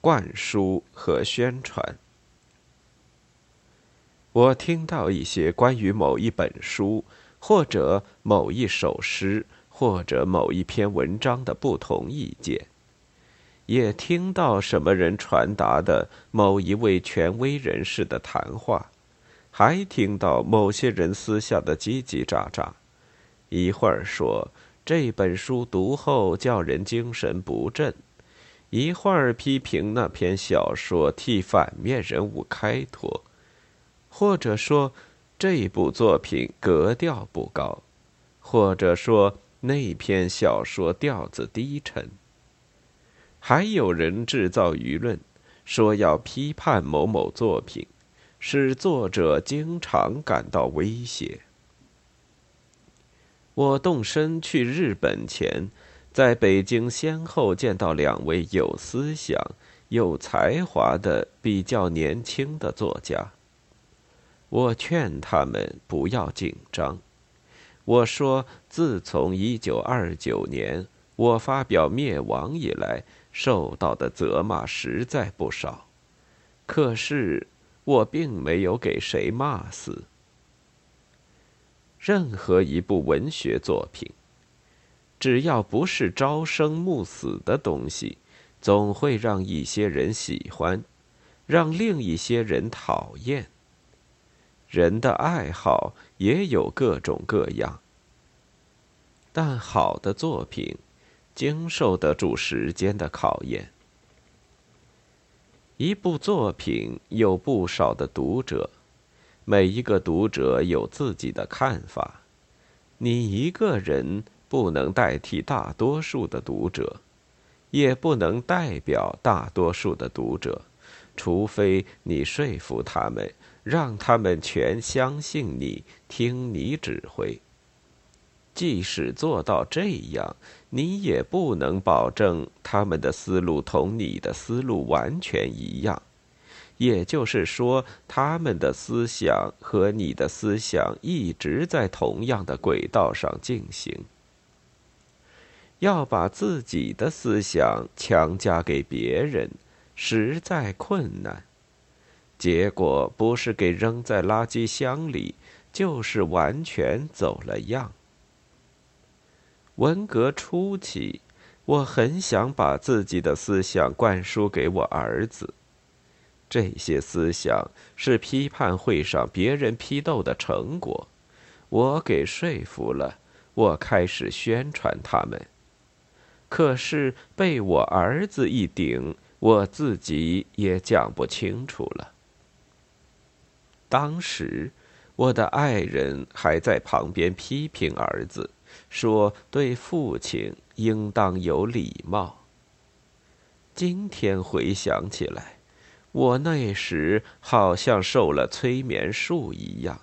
灌输和宣传。我听到一些关于某一本书，或者某一首诗，或者某一篇文章的不同意见，也听到什么人传达的某一位权威人士的谈话，还听到某些人私下的叽叽喳喳。一会儿说这本书读后叫人精神不振，一会儿批评那篇小说替反面人物开脱。或者说，这部作品格调不高，或者说那篇小说调子低沉。还有人制造舆论，说要批判某某作品，使作者经常感到威胁。我动身去日本前，在北京先后见到两位有思想、有才华的比较年轻的作家。我劝他们不要紧张。我说，自从一九二九年我发表灭亡以来，受到的责骂实在不少。可是，我并没有给谁骂死。任何一部文学作品，只要不是朝生暮死的东西，总会让一些人喜欢，让另一些人讨厌。人的爱好也有各种各样，但好的作品经受得住时间的考验。一部作品有不少的读者，每一个读者有自己的看法。你一个人不能代替大多数的读者，也不能代表大多数的读者，除非你说服他们。让他们全相信你，听你指挥。即使做到这样，你也不能保证他们的思路同你的思路完全一样。也就是说，他们的思想和你的思想一直在同样的轨道上进行。要把自己的思想强加给别人，实在困难。结果不是给扔在垃圾箱里，就是完全走了样。文革初期，我很想把自己的思想灌输给我儿子，这些思想是批判会上别人批斗的成果，我给说服了，我开始宣传他们。可是被我儿子一顶，我自己也讲不清楚了。当时，我的爱人还在旁边批评儿子，说对父亲应当有礼貌。今天回想起来，我那时好像受了催眠术一样。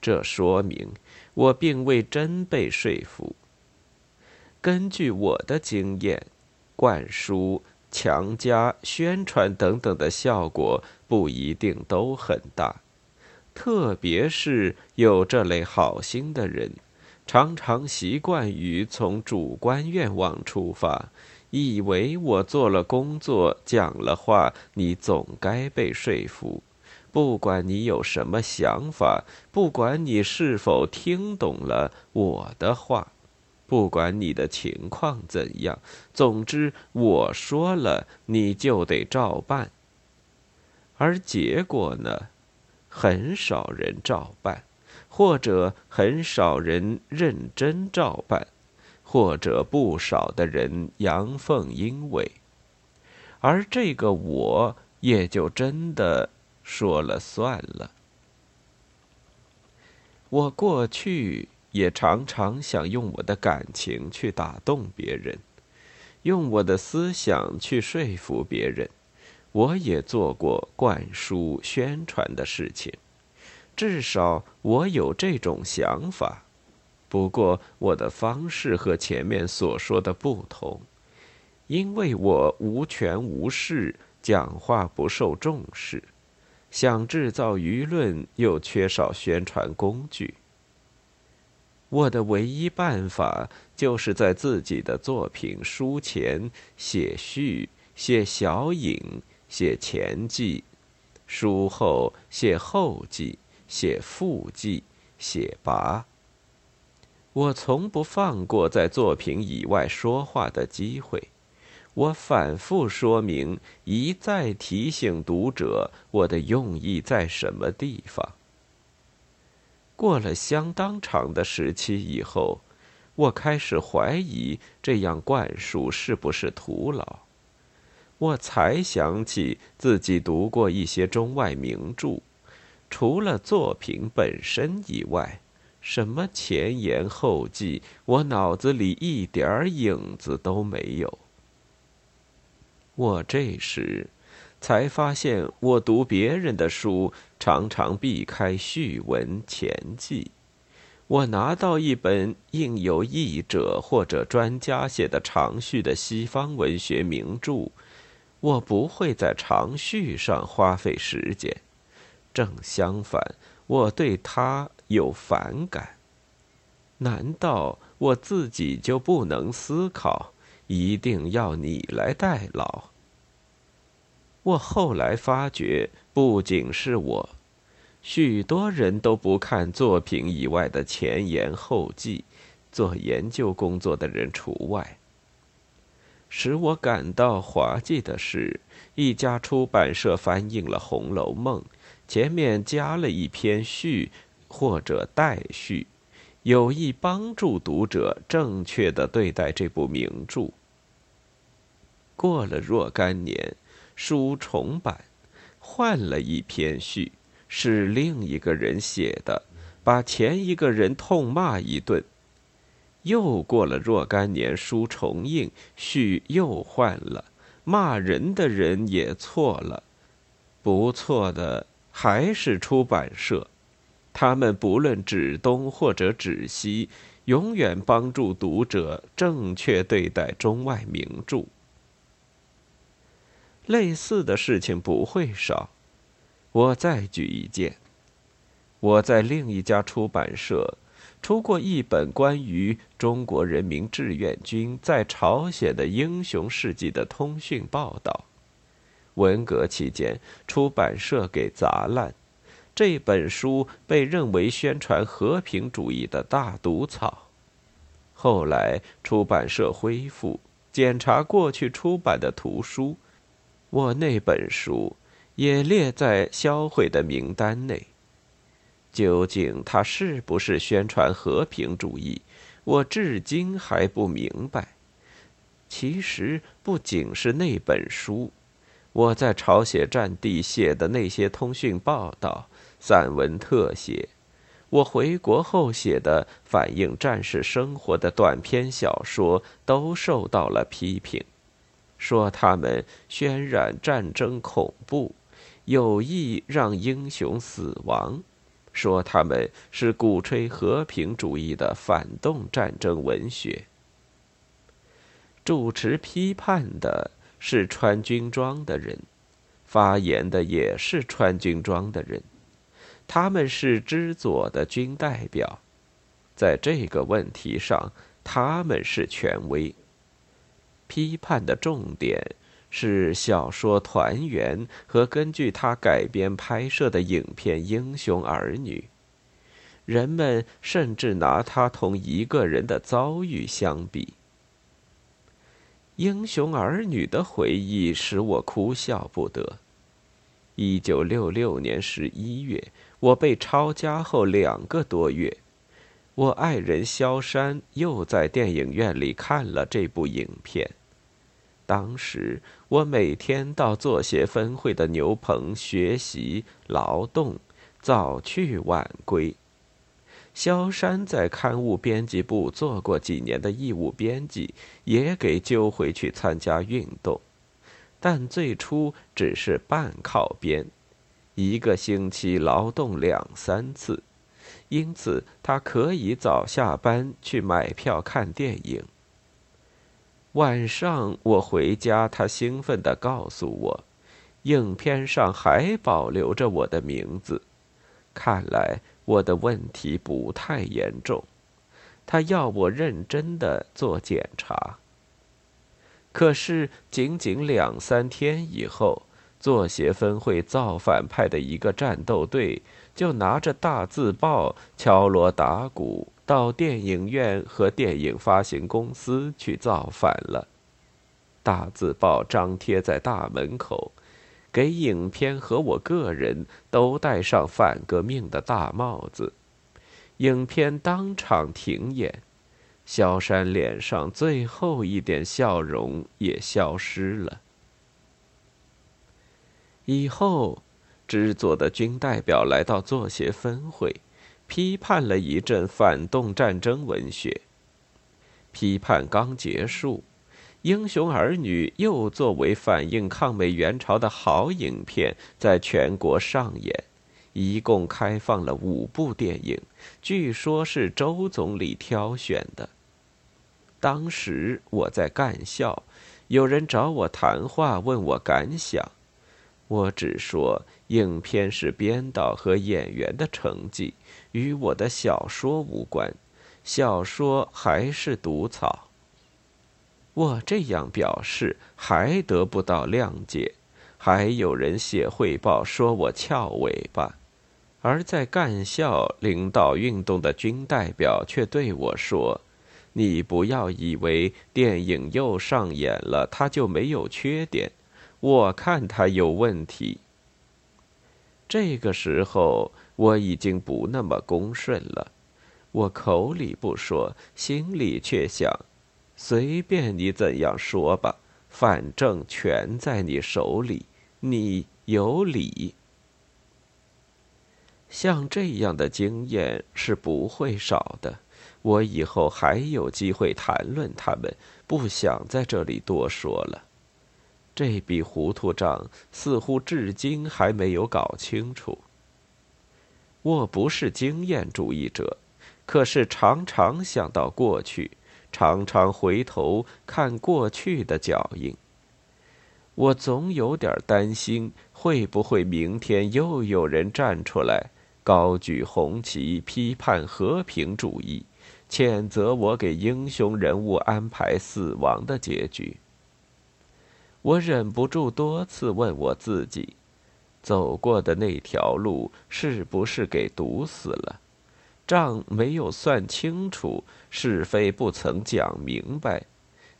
这说明我并未真被说服。根据我的经验，灌输。强加、宣传等等的效果不一定都很大，特别是有这类好心的人，常常习惯于从主观愿望出发，以为我做了工作、讲了话，你总该被说服，不管你有什么想法，不管你是否听懂了我的话。不管你的情况怎样，总之我说了，你就得照办。而结果呢，很少人照办，或者很少人认真照办，或者不少的人阳奉阴违，而这个我也就真的说了算了。我过去。也常常想用我的感情去打动别人，用我的思想去说服别人。我也做过灌输、宣传的事情，至少我有这种想法。不过我的方式和前面所说的不同，因为我无权无势，讲话不受重视，想制造舆论又缺少宣传工具。我的唯一办法，就是在自己的作品书前写序、写小引，写前记；书后写后记，写副记，写跋。我从不放过在作品以外说话的机会。我反复说明，一再提醒读者我的用意在什么地方。过了相当长的时期以后，我开始怀疑这样灌输是不是徒劳。我才想起自己读过一些中外名著，除了作品本身以外，什么前言后记，我脑子里一点影子都没有。我这时才发现，我读别人的书常常避开序文前记。我拿到一本印有译者或者专家写的长序的西方文学名著，我不会在长序上花费时间。正相反，我对它有反感。难道我自己就不能思考？一定要你来代劳。我后来发觉，不仅是我，许多人都不看作品以外的前言后记，做研究工作的人除外。使我感到滑稽的是，一家出版社翻印了《红楼梦》，前面加了一篇序或者代序，有意帮助读者正确的对待这部名著。过了若干年，书重版，换了一篇序，是另一个人写的，把前一个人痛骂一顿。又过了若干年，书重印，序又换了，骂人的人也错了，不错的还是出版社，他们不论指东或者指西，永远帮助读者正确对待中外名著。类似的事情不会少。我再举一件：我在另一家出版社出过一本关于中国人民志愿军在朝鲜的英雄事迹的通讯报道。文革期间，出版社给砸烂这本书，被认为宣传和平主义的大毒草。后来出版社恢复，检查过去出版的图书。我那本书也列在销毁的名单内。究竟它是不是宣传和平主义，我至今还不明白。其实不仅是那本书，我在朝鲜战地写的那些通讯报道、散文特写，我回国后写的反映战士生活的短篇小说，都受到了批评。说他们渲染战争恐怖，有意让英雄死亡；说他们是鼓吹和平主义的反动战争文学。主持批判的是穿军装的人，发言的也是穿军装的人，他们是知左的军代表，在这个问题上，他们是权威。批判的重点是小说《团圆》和根据它改编拍摄的影片《英雄儿女》，人们甚至拿它同一个人的遭遇相比。《英雄儿女》的回忆使我哭笑不得。一九六六年十一月，我被抄家后两个多月，我爱人萧山又在电影院里看了这部影片。当时我每天到作协分会的牛棚学习劳动，早去晚归。萧山在刊物编辑部做过几年的义务编辑，也给揪回去参加运动，但最初只是半靠编，一个星期劳动两三次，因此他可以早下班去买票看电影。晚上我回家，他兴奋地告诉我，影片上还保留着我的名字。看来我的问题不太严重。他要我认真地做检查。可是仅仅两三天以后，作协分会造反派的一个战斗队就拿着大字报敲锣打鼓到电影院和电影发行公司去造反了。大字报张贴在大门口，给影片和我个人都戴上反革命的大帽子。影片当场停演，萧山脸上最后一点笑容也消失了。以后，制作的军代表来到作协分会，批判了一阵反动战争文学。批判刚结束。《英雄儿女》又作为反映抗美援朝的好影片，在全国上演，一共开放了五部电影，据说是周总理挑选的。当时我在干校，有人找我谈话，问我感想，我只说影片是编导和演员的成绩，与我的小说无关，小说还是毒草。我这样表示还得不到谅解，还有人写汇报说我翘尾巴，而在干校领导运动的军代表却对我说：“你不要以为电影又上演了，它就没有缺点，我看它有问题。”这个时候我已经不那么恭顺了，我口里不说，心里却想。随便你怎样说吧，反正全在你手里，你有理。像这样的经验是不会少的，我以后还有机会谈论他们，不想在这里多说了。这笔糊涂账似乎至今还没有搞清楚。我不是经验主义者，可是常常想到过去。常常回头看过去的脚印，我总有点担心，会不会明天又有人站出来，高举红旗，批判和平主义，谴责我给英雄人物安排死亡的结局。我忍不住多次问我自己：走过的那条路是不是给堵死了？账没有算清楚，是非不曾讲明白，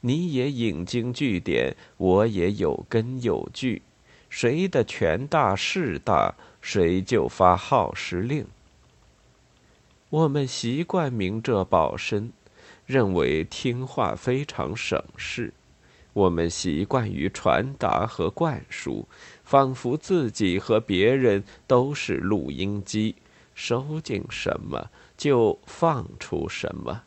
你也引经据典，我也有根有据，谁的权大势大，谁就发号施令。我们习惯明哲保身，认为听话非常省事；我们习惯于传达和灌输，仿佛自己和别人都是录音机。收进什么就放出什么。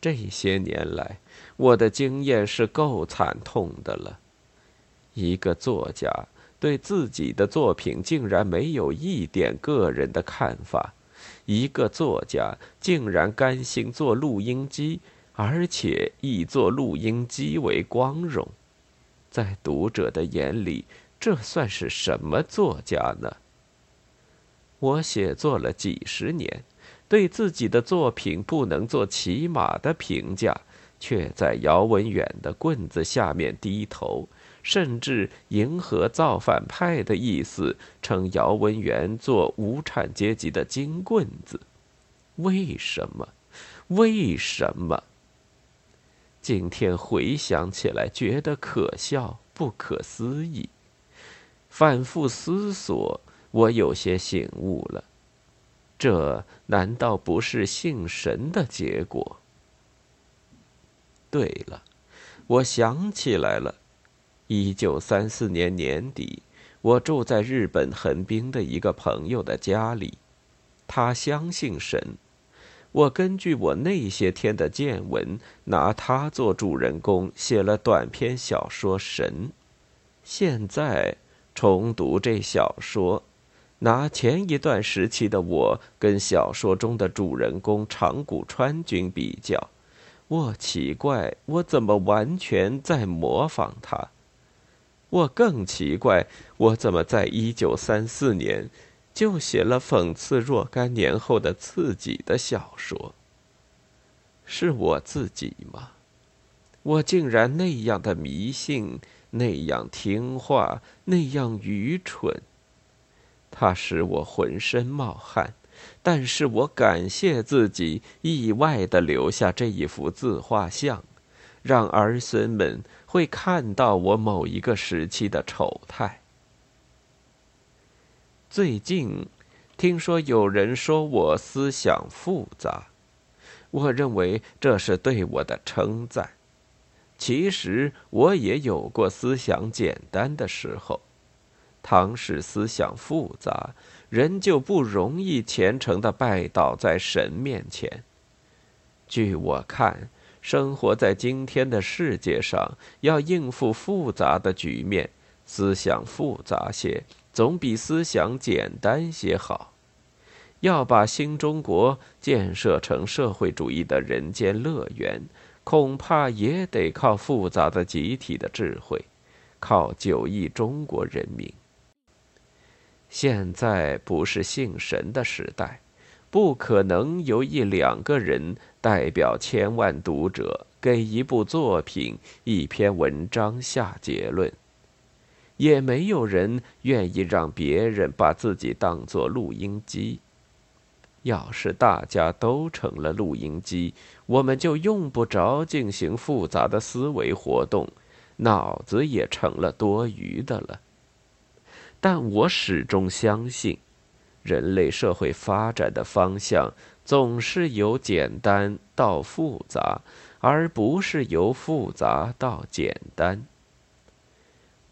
这些年来，我的经验是够惨痛的了。一个作家对自己的作品竟然没有一点个人的看法，一个作家竟然甘心做录音机，而且以做录音机为光荣，在读者的眼里，这算是什么作家呢？我写作了几十年，对自己的作品不能做起码的评价，却在姚文远的棍子下面低头，甚至迎合造反派的意思，称姚文元做无产阶级的金棍子。为什么？为什么？今天回想起来，觉得可笑、不可思议。反复思索。我有些醒悟了，这难道不是信神的结果？对了，我想起来了，一九三四年年底，我住在日本横滨的一个朋友的家里，他相信神，我根据我那些天的见闻，拿他做主人公，写了短篇小说《神》，现在重读这小说。拿前一段时期的我跟小说中的主人公长谷川君比较，我奇怪我怎么完全在模仿他。我更奇怪我怎么在一九三四年就写了讽刺若干年后的自己的小说。是我自己吗？我竟然那样的迷信，那样听话，那样愚蠢。它使我浑身冒汗，但是我感谢自己意外的留下这一幅自画像，让儿孙们会看到我某一个时期的丑态。最近，听说有人说我思想复杂，我认为这是对我的称赞。其实我也有过思想简单的时候。倘使思想复杂，人就不容易虔诚的拜倒在神面前。据我看，生活在今天的世界上，要应付复杂的局面，思想复杂些，总比思想简单些好。要把新中国建设成社会主义的人间乐园。恐怕也得靠复杂的集体的智慧，靠九亿中国人民。现在不是信神的时代，不可能由一两个人代表千万读者给一部作品、一篇文章下结论，也没有人愿意让别人把自己当作录音机。要是大家都成了录音机，我们就用不着进行复杂的思维活动，脑子也成了多余的了。但我始终相信，人类社会发展的方向总是由简单到复杂，而不是由复杂到简单。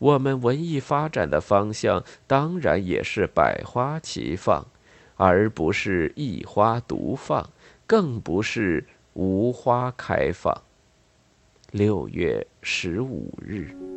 我们文艺发展的方向当然也是百花齐放。而不是一花独放，更不是无花开放。六月十五日。